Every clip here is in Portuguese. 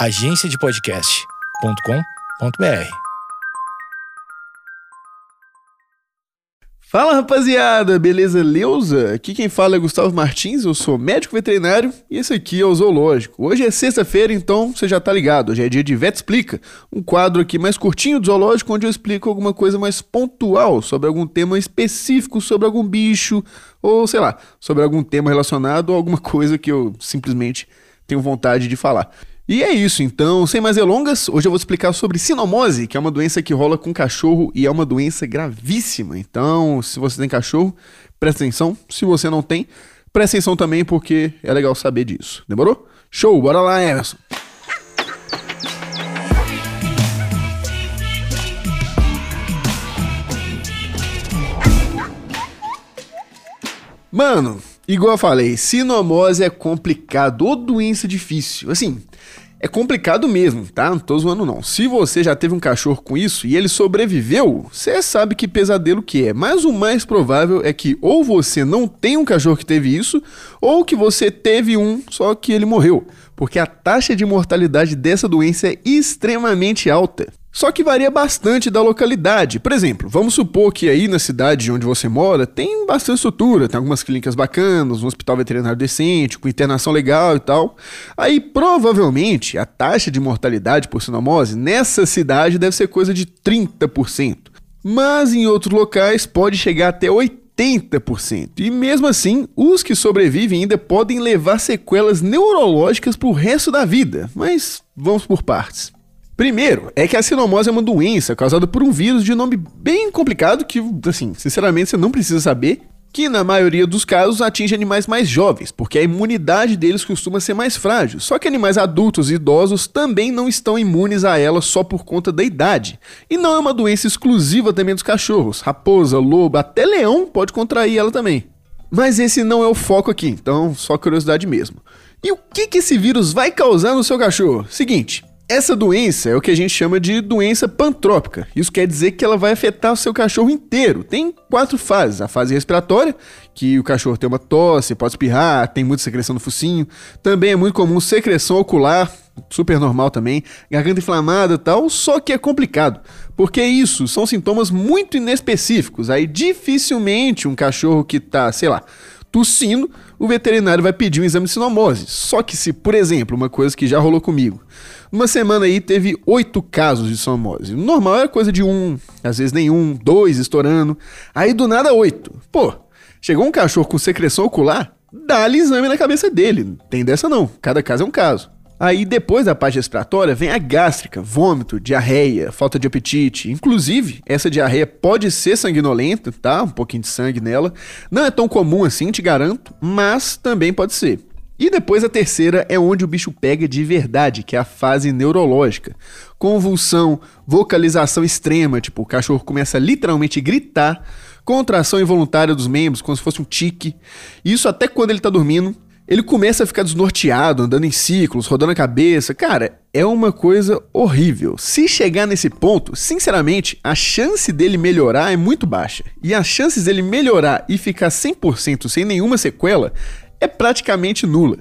agenciadepodcast.com.br. Fala rapaziada, beleza Leusa? Aqui quem fala é Gustavo Martins, eu sou médico veterinário e esse aqui é o Zoológico. Hoje é sexta-feira, então você já tá ligado, hoje é dia de Vet Explica, um quadro aqui mais curtinho do Zoológico onde eu explico alguma coisa mais pontual sobre algum tema específico, sobre algum bicho ou sei lá, sobre algum tema relacionado a alguma coisa que eu simplesmente tenho vontade de falar. E é isso, então, sem mais delongas, hoje eu vou explicar sobre sinomose, que é uma doença que rola com cachorro e é uma doença gravíssima. Então, se você tem cachorro, presta atenção. Se você não tem, presta atenção também, porque é legal saber disso. Demorou? Show, bora lá, Emerson. Mano, igual eu falei, sinomose é complicado ou doença difícil. Assim, é complicado mesmo, tá? Não tô zoando não. Se você já teve um cachorro com isso e ele sobreviveu, você sabe que pesadelo que é. Mas o mais provável é que ou você não tem um cachorro que teve isso, ou que você teve um, só que ele morreu. Porque a taxa de mortalidade dessa doença é extremamente alta. Só que varia bastante da localidade. Por exemplo, vamos supor que aí na cidade onde você mora tem bastante estrutura, tem algumas clínicas bacanas, um hospital veterinário decente, com internação legal e tal. Aí provavelmente a taxa de mortalidade por sinomose nessa cidade deve ser coisa de 30%. Mas em outros locais pode chegar até 80%. E mesmo assim, os que sobrevivem ainda podem levar sequelas neurológicas pro resto da vida. Mas vamos por partes. Primeiro, é que a sinomose é uma doença causada por um vírus de nome bem complicado que, assim, sinceramente você não precisa saber, que na maioria dos casos atinge animais mais jovens, porque a imunidade deles costuma ser mais frágil. Só que animais adultos e idosos também não estão imunes a ela só por conta da idade. E não é uma doença exclusiva também dos cachorros. Raposa, lobo, até leão pode contrair ela também. Mas esse não é o foco aqui, então só curiosidade mesmo. E o que, que esse vírus vai causar no seu cachorro? Seguinte, essa doença é o que a gente chama de doença pantrópica. Isso quer dizer que ela vai afetar o seu cachorro inteiro. Tem quatro fases: a fase respiratória, que o cachorro tem uma tosse, pode espirrar, tem muita secreção no focinho. Também é muito comum secreção ocular, super normal também, garganta inflamada e tal, só que é complicado, porque isso são sintomas muito inespecíficos. Aí dificilmente um cachorro que tá, sei lá, tossindo, o veterinário vai pedir um exame de sinomose. Só que se, por exemplo, uma coisa que já rolou comigo, uma semana aí teve oito casos de sinomose. Normal era coisa de um, às vezes nenhum, dois estourando. Aí do nada oito. Pô, chegou um cachorro com secreção ocular, dá-lhe exame na cabeça dele. Tem dessa não, cada caso é um caso. Aí depois da parte respiratória vem a gástrica, vômito, diarreia, falta de apetite. Inclusive, essa diarreia pode ser sanguinolenta, tá? Um pouquinho de sangue nela. Não é tão comum assim, te garanto, mas também pode ser. E depois a terceira é onde o bicho pega de verdade, que é a fase neurológica. Convulsão, vocalização extrema, tipo, o cachorro começa a literalmente gritar, contração involuntária dos membros, como se fosse um tique. Isso até quando ele está dormindo. Ele começa a ficar desnorteado, andando em ciclos, rodando a cabeça. Cara, é uma coisa horrível. Se chegar nesse ponto, sinceramente, a chance dele melhorar é muito baixa. E as chances dele melhorar e ficar 100% sem nenhuma sequela é praticamente nula.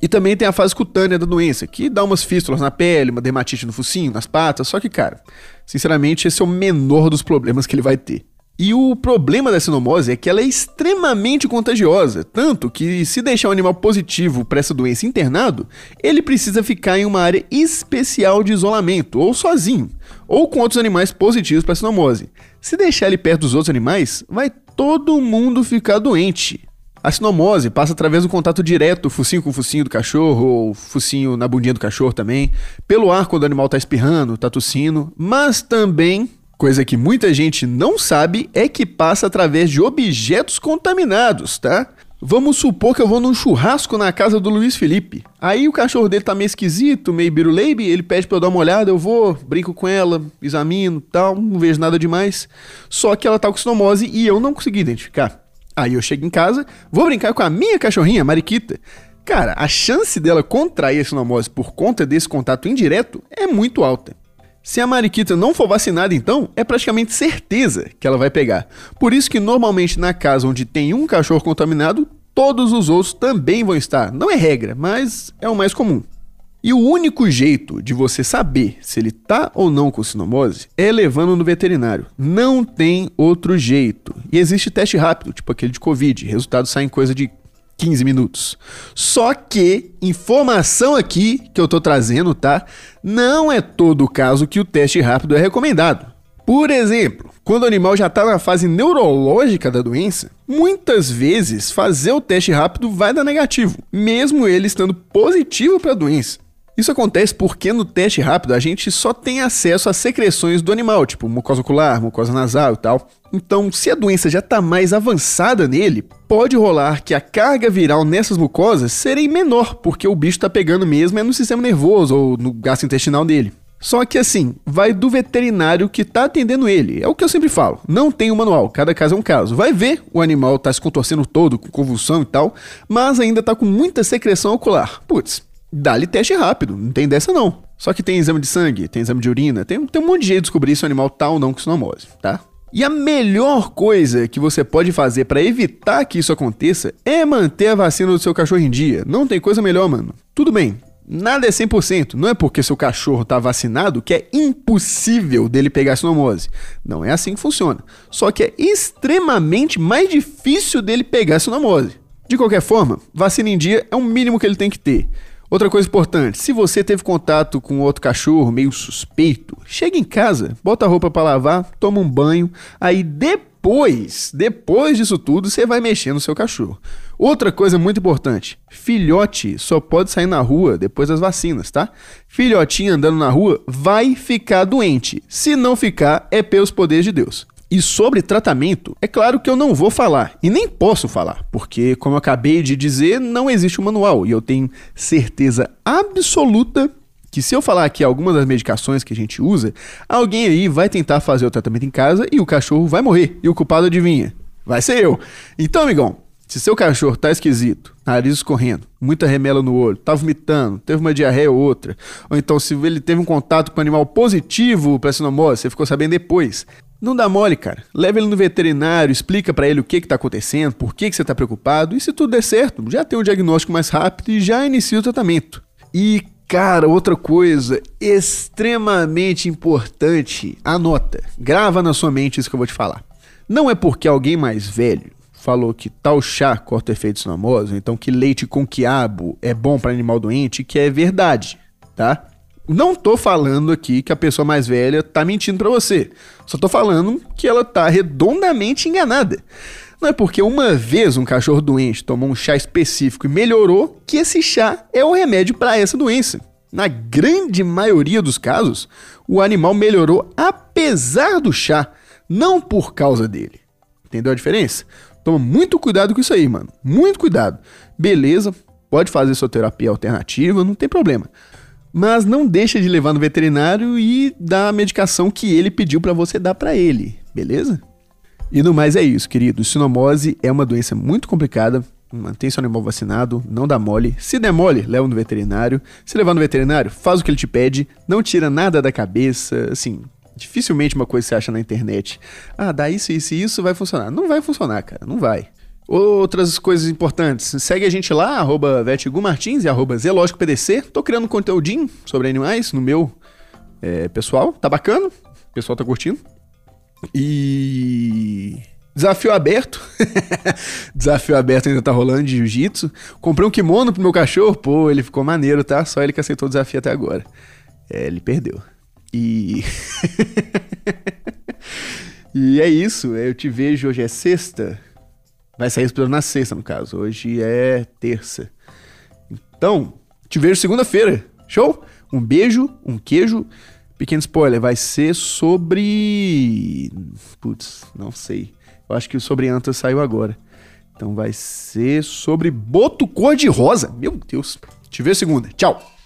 E também tem a fase cutânea da doença, que dá umas fístulas na pele, uma dermatite no focinho, nas patas, só que, cara, sinceramente, esse é o menor dos problemas que ele vai ter. E o problema da sinomose é que ela é extremamente contagiosa, tanto que se deixar um animal positivo para essa doença internado, ele precisa ficar em uma área especial de isolamento, ou sozinho, ou com outros animais positivos para sinomose. Se deixar ele perto dos outros animais, vai todo mundo ficar doente. A sinomose passa através do contato direto, focinho com focinho do cachorro, ou focinho na bundinha do cachorro também, pelo ar quando o animal está espirrando, está tossindo, mas também, coisa que muita gente não sabe, é que passa através de objetos contaminados, tá? Vamos supor que eu vou num churrasco na casa do Luiz Felipe. Aí o cachorro dele tá meio esquisito, meio biruleibe, ele pede pra eu dar uma olhada, eu vou, brinco com ela, examino, tal, não vejo nada demais. Só que ela tá com sinomose e eu não consegui identificar. Aí eu chego em casa, vou brincar com a minha cachorrinha, Mariquita. Cara, a chance dela contrair a sinomose por conta desse contato indireto é muito alta. Se a Mariquita não for vacinada, então, é praticamente certeza que ela vai pegar. Por isso que normalmente na casa onde tem um cachorro contaminado, todos os outros também vão estar. Não é regra, mas é o mais comum. E o único jeito de você saber se ele tá ou não com sinomose é levando no veterinário. Não tem outro jeito. E existe teste rápido, tipo aquele de Covid. Resultados saem em coisa de 15 minutos. Só que, informação aqui que eu tô trazendo, tá? Não é todo caso que o teste rápido é recomendado. Por exemplo, quando o animal já está na fase neurológica da doença, muitas vezes fazer o teste rápido vai dar negativo, mesmo ele estando positivo para a doença. Isso acontece porque no teste rápido a gente só tem acesso às secreções do animal, tipo mucosa ocular, mucosa nasal e tal. Então, se a doença já está mais avançada nele, pode rolar que a carga viral nessas mucosas seja menor, porque o bicho está pegando mesmo é no sistema nervoso ou no gastrointestinal dele. Só que assim, vai do veterinário que tá atendendo ele. É o que eu sempre falo. Não tem um manual, cada caso é um caso. Vai ver, o animal tá se contorcendo todo, com convulsão e tal, mas ainda tá com muita secreção ocular. Putz, dá-lhe teste rápido, não tem dessa não. Só que tem exame de sangue, tem exame de urina, tem, tem um monte de jeito de descobrir se o animal tá ou não com sinomose, tá? E a melhor coisa que você pode fazer para evitar que isso aconteça é manter a vacina do seu cachorro em dia. Não tem coisa melhor, mano. Tudo bem, Nada é 100%. Não é porque seu cachorro está vacinado que é impossível dele pegar sinomose. Não é assim que funciona. Só que é extremamente mais difícil dele pegar sinomose. De qualquer forma, vacina em dia é o mínimo que ele tem que ter. Outra coisa importante, se você teve contato com outro cachorro meio suspeito, chega em casa, bota a roupa para lavar, toma um banho, aí depois, depois disso tudo, você vai mexer no seu cachorro. Outra coisa muito importante: filhote só pode sair na rua depois das vacinas, tá? Filhotinho andando na rua vai ficar doente. Se não ficar, é pelos poderes de Deus. E sobre tratamento, é claro que eu não vou falar e nem posso falar, porque, como eu acabei de dizer, não existe um manual e eu tenho certeza absoluta que se eu falar aqui algumas das medicações que a gente usa, alguém aí vai tentar fazer o tratamento em casa e o cachorro vai morrer. E o culpado adivinha? Vai ser eu. Então, amigão, se seu cachorro tá esquisito, nariz escorrendo, muita remela no olho, tá vomitando, teve uma diarreia ou outra, ou então se ele teve um contato com um animal positivo para sinomose, você ficou sabendo depois, não dá mole, cara. Leva ele no veterinário, explica para ele o que que tá acontecendo, por que que você tá preocupado, e se tudo der certo, já tem um diagnóstico mais rápido e já inicia o tratamento. E, cara, outra coisa extremamente importante, anota, grava na sua mente isso que eu vou te falar. Não é porque alguém mais velho falou que tal chá corta efeitos sinomose, então que leite com quiabo é bom para animal doente, que é verdade, tá? Não tô falando aqui que a pessoa mais velha tá mentindo para você. Só tô falando que ela tá redondamente enganada. Não é porque uma vez um cachorro doente tomou um chá específico e melhorou que esse chá é o remédio para essa doença. Na grande maioria dos casos, o animal melhorou apesar do chá, não por causa dele. Entendeu a diferença? Toma muito cuidado com isso aí, mano. Muito cuidado. Beleza, pode fazer sua terapia alternativa, não tem problema mas não deixa de levar no veterinário e dar a medicação que ele pediu para você dar para ele, beleza? E no mais é isso, querido. Sinomose é uma doença muito complicada. Mantém seu animal vacinado, não dá mole. Se der mole, leva no veterinário. Se levar no veterinário, faz o que ele te pede, não tira nada da cabeça, assim, dificilmente uma coisa você acha na internet. Ah, dá isso, isso e isso vai funcionar. Não vai funcionar, cara, não vai. Outras coisas importantes, segue a gente lá, arroba Martins e arroba. Tô criando um conteúdinho sobre animais no meu é, pessoal, tá bacana, o pessoal tá curtindo. E... Desafio aberto. Desafio aberto ainda tá rolando de jiu-jitsu. Comprei um kimono pro meu cachorro, pô, ele ficou maneiro, tá? Só ele que aceitou o desafio até agora. É, ele perdeu. E... e é isso, eu te vejo hoje é sexta. Vai sair episódio na sexta, no caso. Hoje é terça. Então, te vejo segunda-feira. Show? Um beijo, um queijo. Pequeno spoiler, vai ser sobre. Putz, não sei. Eu acho que o sobre Anta saiu agora. Então vai ser sobre Boto Cor-de-Rosa. Meu Deus. Te vejo segunda. Tchau.